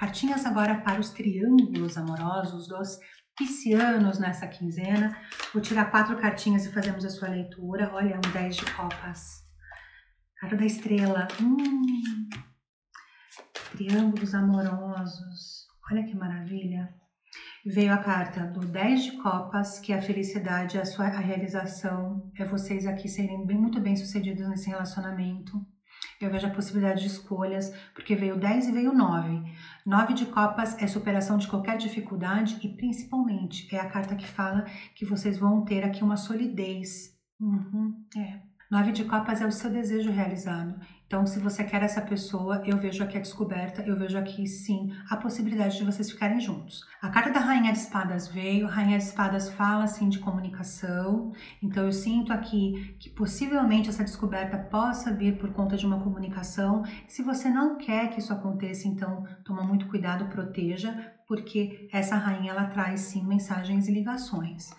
Cartinhas agora para os triângulos amorosos dos piscianos nessa quinzena. Vou tirar quatro cartinhas e fazemos a sua leitura. Olha, um 10 de copas. Cara da estrela. Hum. Triângulos amorosos. Olha que maravilha. Veio a carta do 10 de copas, que é a felicidade, a sua a realização, é vocês aqui serem bem, muito bem sucedidos nesse relacionamento. Eu vejo a possibilidade de escolhas, porque veio 10 e veio 9. 9 de copas é superação de qualquer dificuldade e principalmente é a carta que fala que vocês vão ter aqui uma solidez. É. Nove de copas é o seu desejo realizado. Então, se você quer essa pessoa, eu vejo aqui a descoberta, eu vejo aqui sim a possibilidade de vocês ficarem juntos. A carta da Rainha de Espadas veio, Rainha de Espadas fala assim de comunicação, então eu sinto aqui que possivelmente essa descoberta possa vir por conta de uma comunicação. Se você não quer que isso aconteça, então toma muito cuidado, proteja, porque essa rainha ela traz sim mensagens e ligações.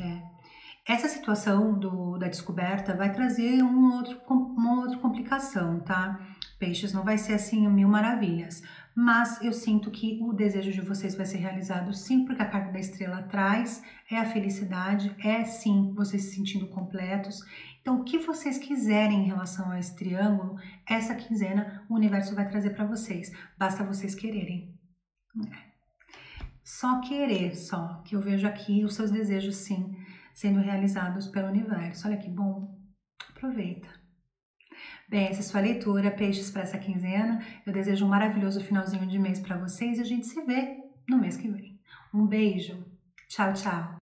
É. Essa situação do, da descoberta vai trazer um outro, uma outra complicação, tá? Peixes não vai ser assim mil maravilhas, mas eu sinto que o desejo de vocês vai ser realizado sim, porque a carta da estrela traz é a felicidade, é sim vocês se sentindo completos. Então, o que vocês quiserem em relação a esse triângulo, essa quinzena o universo vai trazer para vocês. Basta vocês quererem. É. Só querer, só, que eu vejo aqui os seus desejos sim sendo realizados pelo universo. Olha que bom. Aproveita. Bem, essa é sua leitura, peixes para essa quinzena. Eu desejo um maravilhoso finalzinho de mês para vocês e a gente se vê no mês que vem. Um beijo. Tchau, tchau.